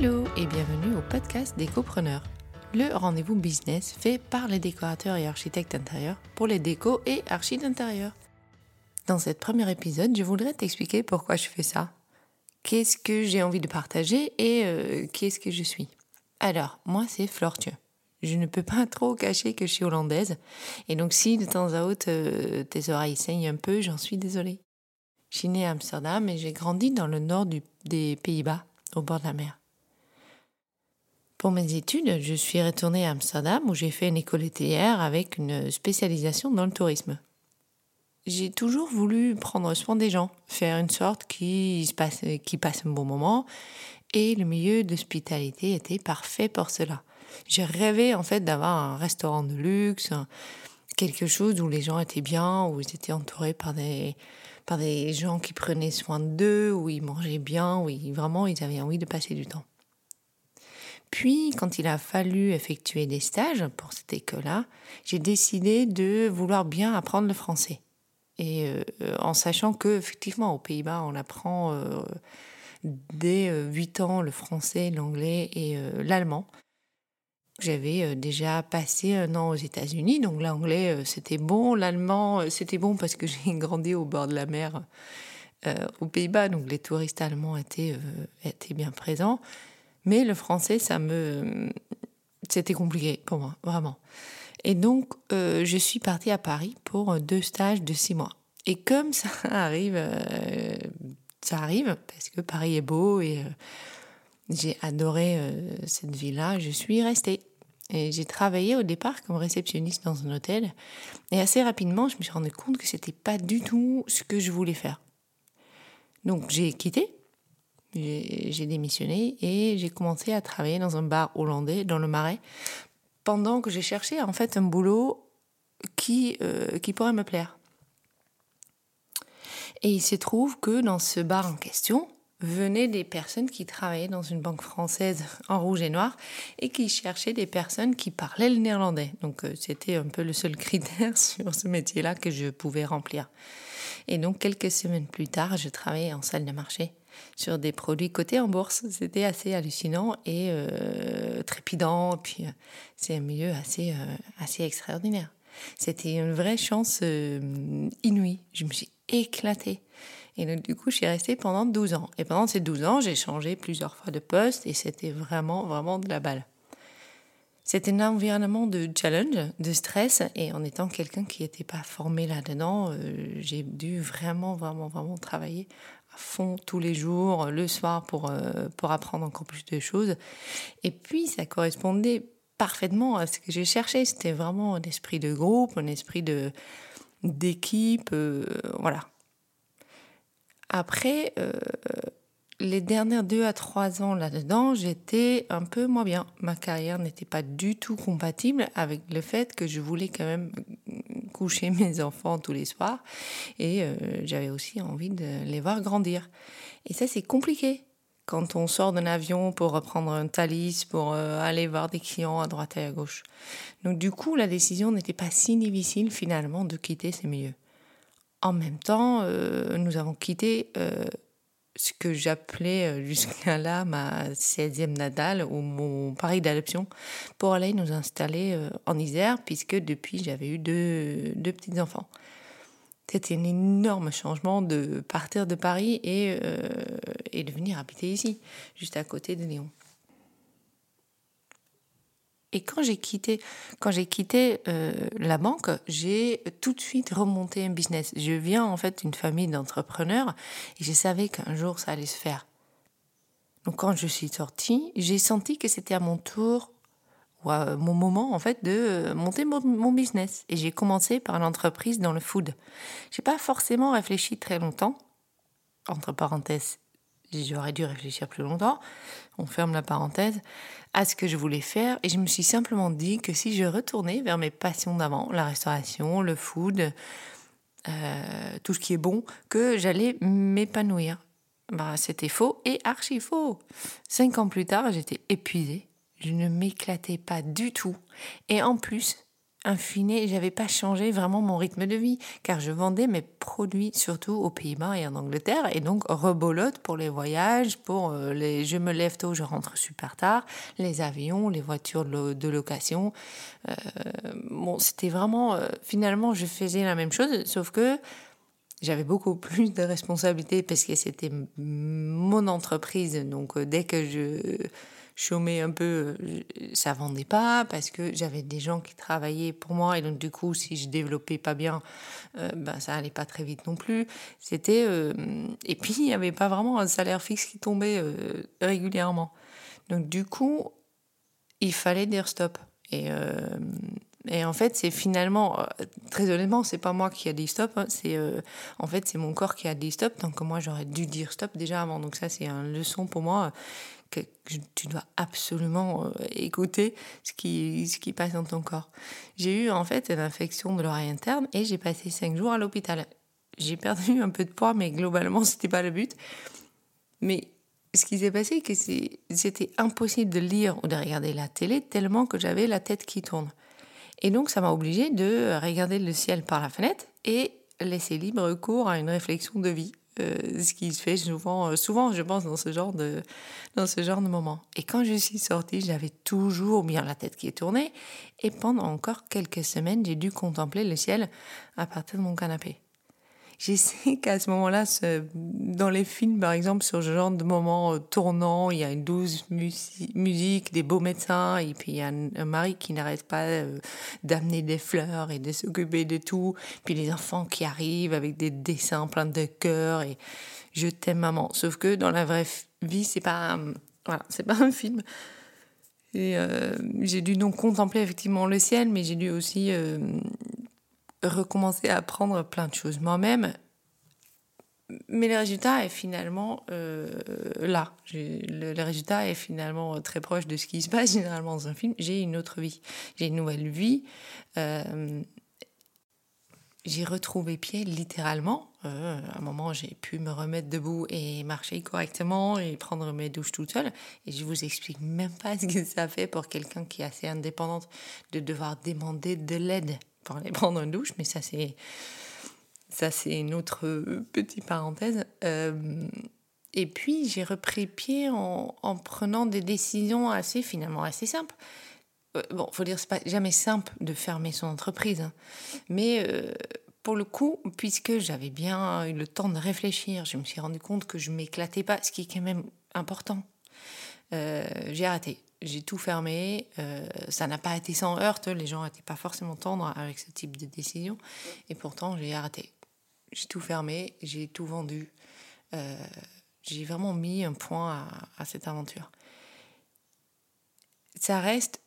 Hello et bienvenue au podcast Décopreneurs, le rendez-vous business fait par les décorateurs et architectes intérieurs pour les décos et archi d'intérieur. Dans ce premier épisode, je voudrais t'expliquer pourquoi je fais ça, qu'est-ce que j'ai envie de partager et euh, qui est-ce que je suis. Alors, moi c'est Flortue. Je ne peux pas trop cacher que je suis hollandaise, et donc si de temps à autre euh, tes oreilles saignent un peu, j'en suis désolée. Je suis née à Amsterdam et j'ai grandi dans le nord des Pays-Bas, au bord de la mer. Pour mes études, je suis retournée à Amsterdam où j'ai fait une école hôtelière avec une spécialisation dans le tourisme. J'ai toujours voulu prendre soin des gens, faire une sorte qui, se passe, qui passe un bon moment et le milieu d'hospitalité était parfait pour cela. J'ai rêvé en fait d'avoir un restaurant de luxe, quelque chose où les gens étaient bien, où ils étaient entourés par des, par des gens qui prenaient soin d'eux, où ils mangeaient bien, où vraiment ils avaient envie de passer du temps. Puis, quand il a fallu effectuer des stages pour cette école-là, j'ai décidé de vouloir bien apprendre le français. Et euh, en sachant que, effectivement, aux Pays-Bas, on apprend euh, dès 8 euh, ans le français, l'anglais et l'allemand. J'avais euh, déjà passé un an aux États-Unis, donc l'anglais euh, c'était bon, l'allemand euh, c'était bon parce que j'ai grandi au bord de la mer aux Pays-Bas, donc les touristes allemands étaient, étaient bien présents. Mais le français, ça me, c'était compliqué pour moi, vraiment. Et donc, je suis partie à Paris pour deux stages de six mois. Et comme ça arrive, ça arrive parce que Paris est beau et j'ai adoré cette ville-là, je suis restée. Et j'ai travaillé au départ comme réceptionniste dans un hôtel. Et assez rapidement, je me suis rendu compte que c'était pas du tout ce que je voulais faire. Donc j'ai quitté, j'ai démissionné et j'ai commencé à travailler dans un bar hollandais dans le Marais pendant que j'ai cherché en fait un boulot qui, euh, qui pourrait me plaire. Et il se trouve que dans ce bar en question, venaient des personnes qui travaillaient dans une banque française en rouge et noir et qui cherchaient des personnes qui parlaient le néerlandais. Donc euh, c'était un peu le seul critère sur ce métier-là que je pouvais remplir. Et donc quelques semaines plus tard, je travaillais en salle de marché sur des produits cotés en bourse. C'était assez hallucinant et euh, trépidant. Puis euh, c'est un milieu assez, assez extraordinaire. C'était une vraie chance inouïe. Je me suis éclatée. Et donc, du coup, je suis restée pendant 12 ans. Et pendant ces 12 ans, j'ai changé plusieurs fois de poste et c'était vraiment, vraiment de la balle. C'était un environnement de challenge, de stress, et en étant quelqu'un qui n'était pas formé là-dedans, euh, j'ai dû vraiment, vraiment, vraiment travailler fond tous les jours, le soir, pour, euh, pour apprendre encore plus de choses. Et puis, ça correspondait parfaitement à ce que j'ai cherché. C'était vraiment un esprit de groupe, un esprit de d'équipe, euh, voilà. Après, euh, les dernières deux à trois ans là-dedans, j'étais un peu moins bien. Ma carrière n'était pas du tout compatible avec le fait que je voulais quand même coucher mes enfants tous les soirs et euh, j'avais aussi envie de les voir grandir. Et ça, c'est compliqué quand on sort d'un avion pour reprendre un Thalys, pour euh, aller voir des clients à droite et à gauche. Donc du coup, la décision n'était pas si difficile finalement de quitter ces milieux. En même temps, euh, nous avons quitté ce que j'appelais euh, jusqu'à là ma 16e Nadal ou mon pari d'adoption pour aller nous installer en Isère, puisque depuis j'avais eu deux, deux petits-enfants. C'était un énorme changement de partir de Paris et, et de venir habiter ici, juste à côté de Lyon. Et quand j'ai quitté, quand j'ai quitté euh, la banque, j'ai tout de suite remonté un business. Je viens en fait d'une famille d'entrepreneurs et je savais qu'un jour ça allait se faire. Donc quand je suis sortie, j'ai senti que c'était à mon tour, ou à mon moment en fait, de monter mon, mon business. Et j'ai commencé par l'entreprise dans le food. J'ai pas forcément réfléchi très longtemps. Entre parenthèses, j'aurais dû réfléchir plus longtemps. On ferme la parenthèse à ce que je voulais faire et je me suis simplement dit que si je retournais vers mes passions d'avant, la restauration, le food, euh, tout ce qui est bon, que j'allais m'épanouir. Bah, c'était faux et archi faux. Cinq ans plus tard, j'étais épuisée. Je ne m'éclatais pas du tout. Et en plus, in fine, j'avais pas changé vraiment mon rythme de vie, car je vendais mes produits surtout aux Pays-Bas et en Angleterre, et donc rebolote pour les voyages, pour euh, les je me lève tôt, je rentre super tard, les avions, les voitures de, location. Euh, bon, c'était vraiment, euh, finalement, je faisais la même chose, sauf que j'avais beaucoup plus de responsabilités parce que c'était mon entreprise. Donc, dès que je chômais un peu, euh, ça vendait pas parce que j'avais des gens qui travaillaient pour moi et donc du coup si je développais pas bien, euh, ben ça allait pas très vite non plus. C'était euh, et puis il y avait pas vraiment un salaire fixe qui tombait régulièrement. Donc du coup il fallait dire stop et et en fait, c'est finalement, très honnêtement, c'est pas moi qui a dit stop, hein, c'est en fait c'est mon corps qui a dit stop. Donc moi j'aurais dû dire stop déjà avant. Donc ça c'est une leçon pour moi tu dois absolument euh, écouter ce qui, ce qui passe dans ton corps. J'ai eu en fait une infection de l'oreille interne et j'ai passé cinq jours à l'hôpital. J'ai perdu un peu de poids, mais globalement, c'était pas le but. Mais ce qui s'est passé, c'est que c'était impossible de lire ou de regarder la télé tellement que j'avais la tête qui tourne. Et donc, ça m'a obligé de regarder le ciel par la fenêtre et laisser libre cours à une réflexion de vie. Euh, ce qui se fait souvent, euh, souvent, je pense, dans ce genre de, dans ce genre de moment. Et quand je suis sortie, j'avais toujours bien la tête qui est tournée. Et pendant encore quelques semaines, j'ai dû contempler le ciel à partir de mon canapé je sais qu'à ce moment-là, dans les films, par exemple, sur ce genre de moments euh, tournants, il y a une douce musique, des beaux médecins, et puis il y a un, mari qui n'arrête pas euh, d'amener des fleurs et de s'occuper de tout, puis les enfants qui arrivent avec des dessins pleins de cœur, et je t'aime maman. Sauf que dans la vraie vie, c'est pas, voilà, pas un film. Et euh, j'ai dû donc contempler effectivement le ciel, mais j'ai dû aussi recommencer à apprendre plein de choses moi-même. Mais le résultat est finalement euh, là. Le, le, résultat est finalement très proche de ce qui se passe généralement dans un film. J'ai une autre vie. J'ai une nouvelle vie. Euh, j'ai retrouvé pied littéralement. Euh, à un moment, j'ai pu me remettre debout et marcher correctement et prendre mes douches toute seule. Et je vous explique même pas ce que ça fait pour quelqu'un qui est assez indépendante de devoir demander de l'aide pour aller prendre une douche, mais ça c'est ça c'est une autre petite parenthèse. Euh, et puis j'ai repris pied en, en, prenant des décisions assez finalement assez simples. Euh, bon, faut dire c'est pas jamais simple de fermer son entreprise, hein. mais euh, pour le coup, puisque j'avais bien eu le temps de réfléchir, je me suis rendu compte que je m'éclatais pas, ce qui est quand même important. j'ai arrêté j'ai tout fermé. Euh, ça n'a pas été sans heurte. Les gens n'étaient pas forcément tendres avec ce type de décision. Et pourtant, j'ai arrêté. J'ai tout fermé, j'ai tout vendu. Euh, j'ai vraiment mis un point à, à cette aventure. Ça reste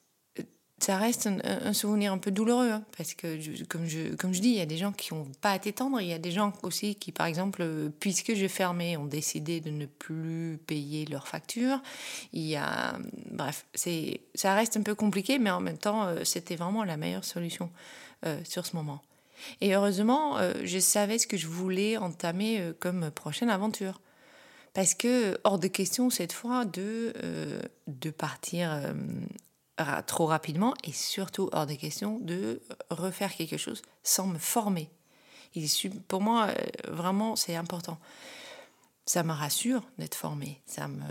ça reste un, souvenir un peu douloureux, hein, parce que, comme, je, comme je dis, il y a des gens qui n'ont pas été tendres, il y a des gens aussi qui, par exemple, puisque j'ai fermé, ont décidé de ne plus payer leurs factures. Il y a, bref, c'est, ça reste un peu compliqué, mais en même temps, euh, c'était vraiment la meilleure solution euh, sur ce moment. Et heureusement, euh, je savais ce que je voulais entamer comme prochaine aventure. Parce que, hors de question cette fois de, de partir trop rapidement et surtout hors des questions de refaire quelque chose sans me former. pour moi, euh, vraiment, c'est important. Ça me rassure d'être formé. Ça me...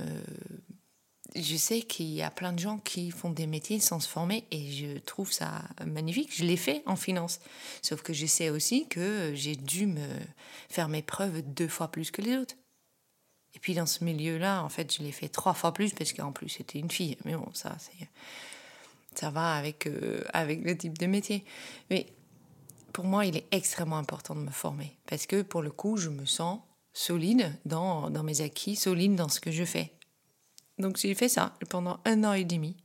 Je sais qu'il y a plein de gens qui font des métiers sans se former et je trouve ça magnifique. Je l'ai fait en finance. Sauf que je sais aussi que j'ai dû me faire mes preuves deux fois plus que les autres. Et puis dans ce milieu-là, en fait, je l'ai fait trois fois plus parce qu'en plus c'était une fille. Mais bon, ça, c'est ça va avec, euh, avec le type de métier. Mais pour moi, il est extrêmement important de me former parce que pour le coup, je me sens solide dans, dans mes acquis, solide dans ce que je fais. Donc j'ai fait ça pendant un an et demi.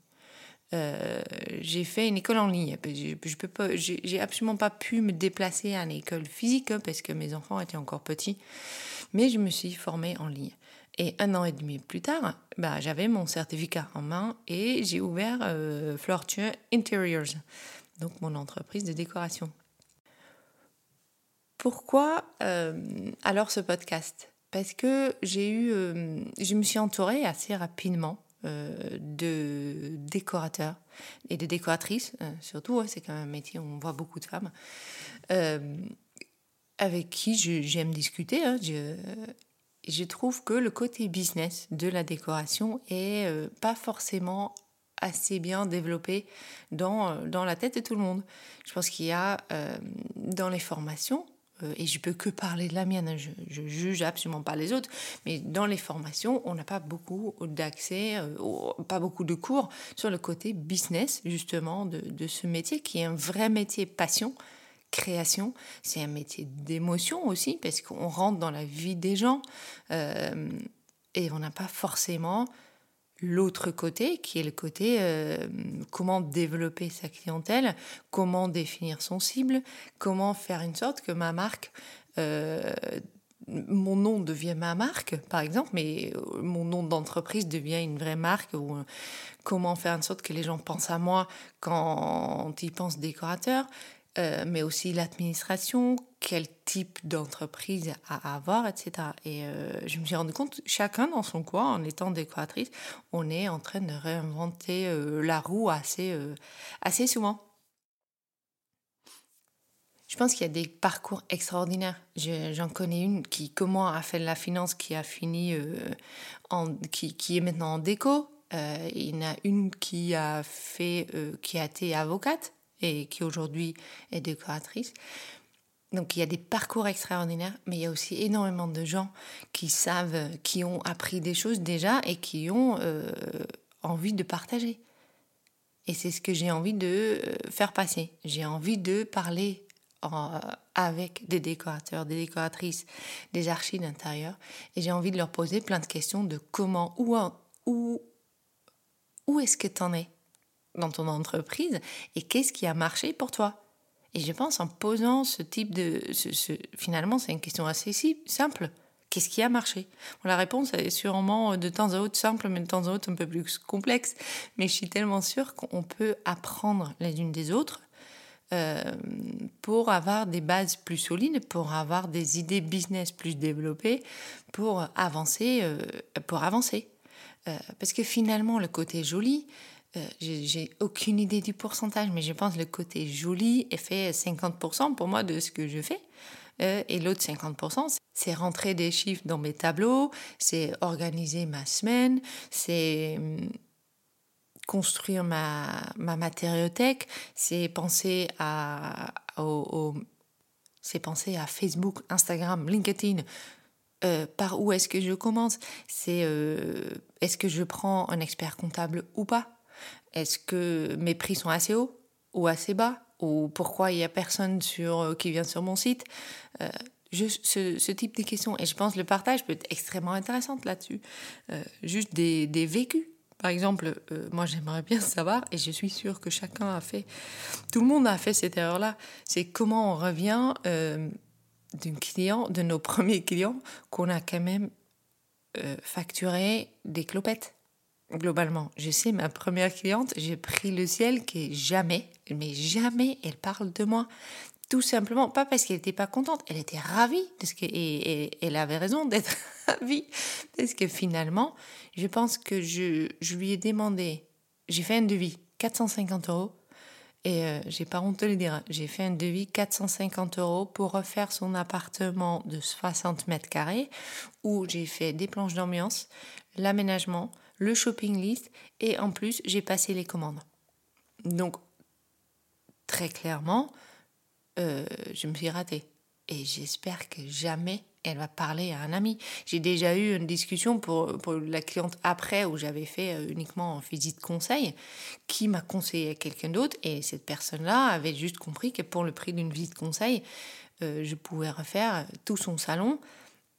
Euh, j'ai fait une école en ligne. Je, je peux pas, j'ai absolument pas pu me déplacer à une école physique hein, parce que mes enfants étaient encore petits, mais je me suis formée en ligne. Et un an et demi plus tard, bah, j'avais mon certificat en main et j'ai ouvert euh, Interiors, donc mon entreprise de décoration. Pourquoi euh, alors ce podcast? Parce que j'ai eu, euh, je me suis entourée assez rapidement de décorateurs et de décoratrices, surtout, c'est quand même un métier où on voit beaucoup de femmes, avec qui j'aime discuter. Hein, je trouve que le côté business de la décoration est pas forcément assez bien développé dans, dans la tête de tout le monde. Je pense qu'il y a dans les formations euh, et je peux que parler de la mienne, hein, je, je juge absolument pas les autres, mais dans les formations, on n'a pas beaucoup d'accès, euh, pas beaucoup de cours sur le côté business, justement, de, de, ce métier qui est un vrai métier passion, création, c'est un métier d'émotion aussi, parce qu'on rentre dans la vie des gens, euh, et on n'a pas forcément l'autre côté, qui est le côté euh, comment développer sa clientèle, comment définir son cible, comment faire une sorte que ma marque, euh, mon nom devient ma marque, par exemple, mais mon nom d'entreprise devient une vraie marque, ou comment faire une sorte que les gens pensent à moi quand ils pensent décorateur, euh, mais aussi l'administration, quel type d'entreprise à avoir, etc. Et euh, je me suis rendu compte, chacun dans son coin, en étant décoratrice, on est en train de réinventer euh, la roue assez, assez souvent. Je pense qu'il y a des parcours extraordinaires. J'en connais une qui, comment a fait la finance, qui a fini, en, qui, qui, est maintenant en déco. il y en a une qui a fait, qui a été avocate et qui aujourd'hui est décoratrice. Donc il y a des parcours extraordinaires, mais il y a aussi énormément de gens qui savent, qui ont appris des choses déjà et qui ont euh, envie de partager. Et c'est ce que j'ai envie de euh, faire passer. J'ai envie de parler avec des décorateurs, des décoratrices, des archives d'intérieur. Et j'ai envie de leur poser plein de questions de comment, où, où, où est-ce que tu en es? Dans ton entreprise et qu'est-ce qui a marché pour toi Et je pense en posant ce type de... Finalement, c'est une question assez simple. Qu'est-ce qui a marché? La réponse est sûrement de temps à autre simple, mais de temps à autre un peu plus complexe. Mais je suis tellement sûre qu'on peut apprendre les unes des autres euh, pour avoir des bases plus solides, pour avoir des idées business plus développées, pour avancer. Euh, pour avancer. Euh, parce que finalement, le côté joli, euh, j'ai aucune idée du pourcentage, mais je pense le côté joli est fait 50% pour moi de ce que je fais. Euh, et l'autre 50%, c'est rentrer des chiffres dans mes tableaux, c'est organiser ma semaine, c'est hum, construire ma, ma matériothèque, c'est penser à, c'est penser à Facebook, Instagram, LinkedIn. Euh, par où est-ce que je commence? C'est est-ce que je prends un expert comptable ou pas? Est-ce que mes prix sont assez hauts ou assez bas Ou pourquoi il n'y a personne euh, qui vient sur mon site? Euh, Juste ce, type de questions. Et je pense que le partage peut être extrêmement intéressant là-dessus. Euh, juste des, des, vécus. Par exemple, moi j'aimerais bien savoir, et je suis sûre que chacun a fait, tout le monde a fait cette erreur-là, c'est comment on revient d'un client, de nos premiers clients, qu'on a quand même facturé des clopettes globalement. Je sais, ma première cliente, j'ai pris le ciel qui jamais, mais jamais elle parle de moi. Tout simplement, pas parce qu'elle n'était pas contente, elle était ravie, parce que, et, elle avait raison d'être ravie, parce que finalement, je pense que je, je lui ai demandé, j'ai fait un devis, 450 euros, et euh, j'ai pas honte de le dire, j'ai fait un devis 450 euros pour refaire son appartement de 60 mètres carrés, où j'ai fait des planches d'ambiance, l'aménagement, le shopping list et en plus j'ai passé les commandes. Donc très clairement, euh, je me suis ratée. Et j'espère que jamais elle va parler à un ami. J'ai déjà eu une discussion pour, pour la cliente après où j'avais fait euh, uniquement en visite conseil qui m'a conseillé à quelqu'un d'autre et cette personne-là avait juste compris que pour le prix d'une visite conseil, euh, je pouvais refaire tout son salon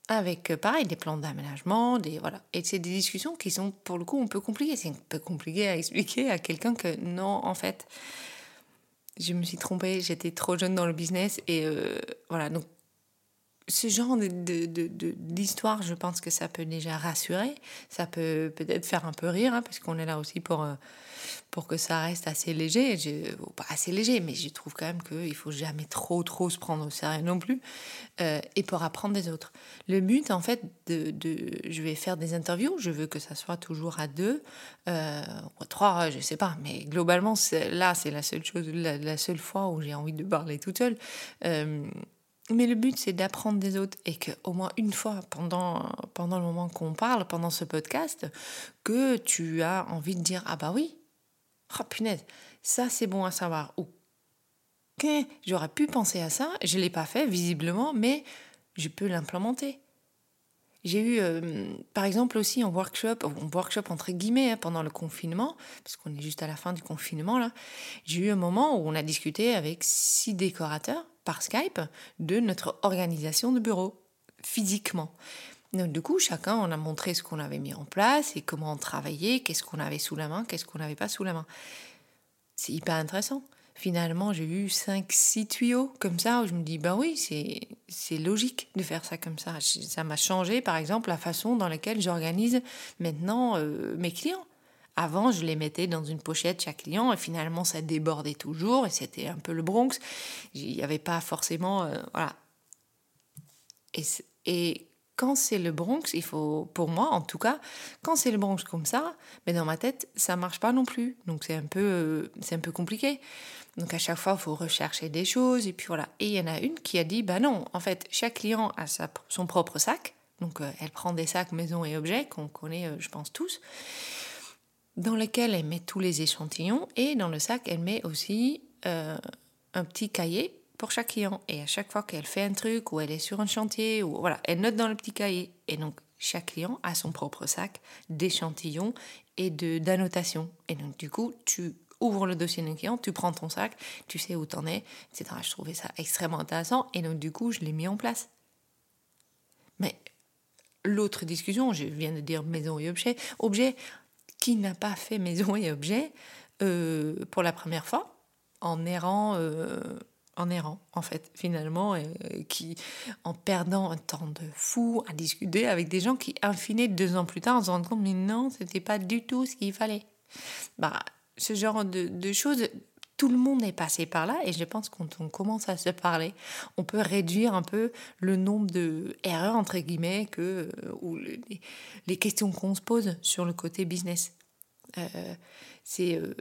avec euh, pareil des plans d'aménagement, des voilà. Et c'est des discussions qui sont pour le coup un peu compliquées. C'est un peu compliqué à expliquer à quelqu'un que non, en fait, je me suis trompée, j'étais trop jeune dans le business et euh, voilà. Donc ce genre d'histoire, de, de, je pense que ça peut déjà rassurer, ça peut peut-être faire un peu rire, hein, parce qu'on est là aussi pour, euh, pour que ça reste assez léger. Je, pas assez léger, mais je trouve quand même qu'il faut jamais trop, trop se prendre au sérieux non plus, euh, et pour apprendre des autres. Le but, en fait, de, de, je vais faire des interviews, je veux que ça soit toujours à deux, euh, ou à trois, je sais pas, mais globalement, là, c'est la seule chose, la, seule fois où j'ai envie de parler toute seule. Mais le but, c'est d'apprendre des autres. Et qu'au moins une fois pendant, pendant le moment qu'on parle, pendant ce podcast, que tu as envie de dire Ah bah oui, oh punaise, ça c'est bon à savoir. Ou Ok, j'aurais pu penser à ça, je ne l'ai pas fait visiblement, mais je peux l'implémenter. J'ai eu, euh, par exemple, aussi en workshop, en workshop entre guillemets, hein, pendant le confinement, parce qu'on est juste à la fin du confinement, là, j'ai eu un moment où on a discuté avec six décorateurs par Skype de notre organisation de bureau, physiquement. Donc, du coup, chacun, on a montré ce qu'on avait mis en place et comment on travaillait, qu'est-ce qu'on avait sous la main, qu'est-ce qu'on n'avait pas sous la main. C'est hyper intéressant. Finalement, j'ai eu 5-6 tuyaux comme ça où je me dis, bah oui, c'est logique de faire ça comme ça. Ça m'a changé, par exemple, la façon dans laquelle j'organise maintenant euh, mes clients. Avant, je les mettais dans une pochette chaque client et finalement, ça débordait toujours et c'était un peu le Bronx. Il n'y avait pas forcément. Euh, voilà. Et, et quand c'est le Bronx, il faut, pour moi en tout cas, quand c'est le Bronx comme ça, mais dans ma tête, ça marche pas non plus. Donc c'est un peu, euh, c'est un peu compliqué. Donc à chaque fois, il faut rechercher des choses et puis voilà. Et il y en a une qui a dit, bah non, en fait, chaque client a sa, son propre sac. Donc euh, elle prend des sacs maison et objets qu'on connaît, je pense tous dans lequel elle met tous les échantillons et dans le sac, elle met aussi euh, un petit cahier pour chaque client. Et à chaque fois qu'elle fait un truc ou elle est sur un chantier, ou voilà, elle note dans le petit cahier. Et donc, chaque client a son propre sac d'échantillons et d'annotations. Et donc, du coup, tu ouvres le dossier d'un client, tu prends ton sac, tu sais où t'en es, etc. Je trouvais ça extrêmement intéressant. Et donc, du coup, je l'ai mis en place. Mais l'autre discussion, je viens de dire maison et objet. Objet, qui n'a pas fait maison et objet euh, pour la première fois, en errant, euh, en errant en fait, finalement, euh, qui, en perdant un temps de fou à discuter avec des gens qui, in fine, deux ans plus tard, se rendent compte, mais non, c'était pas du tout ce qu'il fallait. Bah, ce genre de, choses, tout le monde est passé par là et je pense quand on commence à se parler, on peut réduire un peu le nombre de erreurs entre guillemets que ou les, questions qu'on se pose sur le côté business. Euh,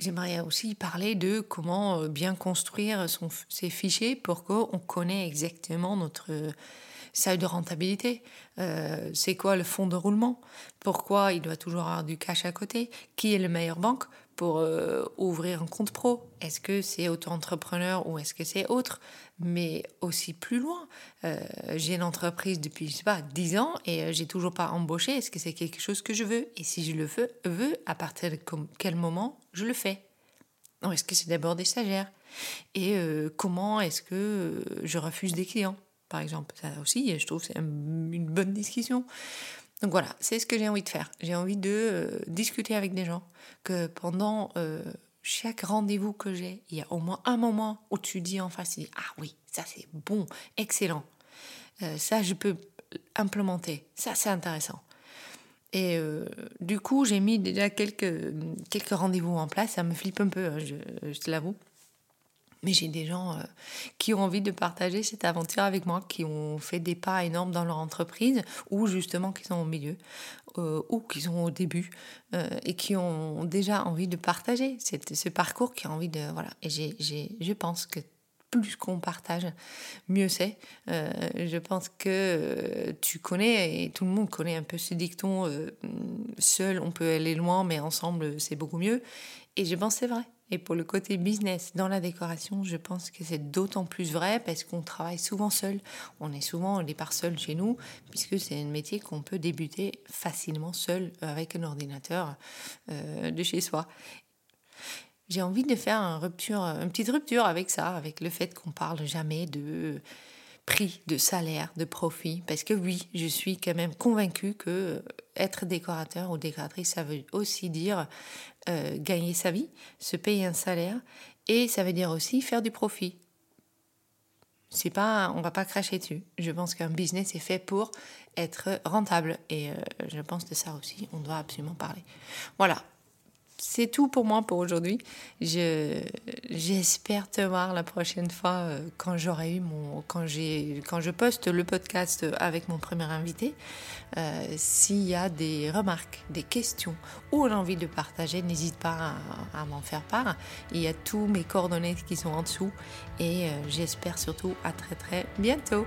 J'aimerais aussi parler de comment euh, bien construire son, ses fichiers pour qu'on connaisse exactement notre seuil de rentabilité. c'est quoi le fonds de roulement? Pourquoi il doit toujours avoir du cash à côté? Qui est le meilleur banque pour euh, ouvrir un compte pro? Est-ce que c'est auto-entrepreneur ou est-ce que c'est autre? Mais aussi plus loin, euh, j'ai une entreprise depuis, je sais pas, 10 ans et euh, j'ai toujours pas embauché. Est-ce que c'est quelque chose que je veux? Et si je le veux, veux à partir de quel moment je le fais? Est-ce que c'est d'abord des stagiaires? Et comment est-ce que je refuse des clients, par exemple Ça aussi, je trouve c'est une bonne discussion. Donc voilà, c'est ce que j'ai envie de faire. J'ai envie de euh, discuter avec des gens, que pendant euh, chaque rendez-vous que j'ai, il y a au moins un moment où tu dis en face, tu ah oui, ça c'est bon, excellent. Euh, ça, je peux implémenter. Ça, c'est intéressant. Et du coup, j'ai mis déjà quelques, quelques rendez-vous en place. Ça me flippe un peu, hein, je, je te l'avoue. Mais j'ai des gens euh, qui ont envie de partager cette aventure avec moi, qui ont fait des pas énormes dans leur entreprise, ou justement qui sont au milieu, euh, ou qui sont au début, euh, et qui ont déjà envie de partager ce parcours, qui a envie de... Voilà. Et j'ai, je pense que plus qu'on partage, mieux c'est. je pense que tu connais, et tout le monde connaît un peu ce dicton, seul on peut aller loin, mais ensemble c'est beaucoup mieux. Et je pense que c'est vrai. Et pour le côté business dans la décoration, je pense que c'est d'autant plus vrai parce qu'on travaille souvent seul. On est souvent au départ seul chez nous, puisque c'est un métier qu'on peut débuter facilement seul avec un ordinateur euh, de chez soi. J'ai envie de faire une, rupture, une petite rupture avec ça, avec le fait qu'on parle jamais de prix, de salaire, de profit. Parce que oui, je suis quand même convaincue que être décorateur ou décoratrice, ça veut aussi dire euh, gagner sa vie, se payer un salaire, et ça veut dire aussi faire du profit. c'est pas, on va pas cracher dessus. Je pense qu'un business est fait pour être rentable et euh, je pense de ça aussi, on doit absolument parler. Voilà, c'est tout pour moi pour aujourd'hui. j'espère te voir la prochaine fois euh, quand j'aurai eu mon, quand j'ai, quand je poste le podcast avec mon premier invité. Euh, s'il y a des remarques, des questions ou l'envie de partager, n'hésite pas à, m'en faire part. Il y a tous mes coordonnées qui sont en dessous et euh, j'espère surtout à très très bientôt.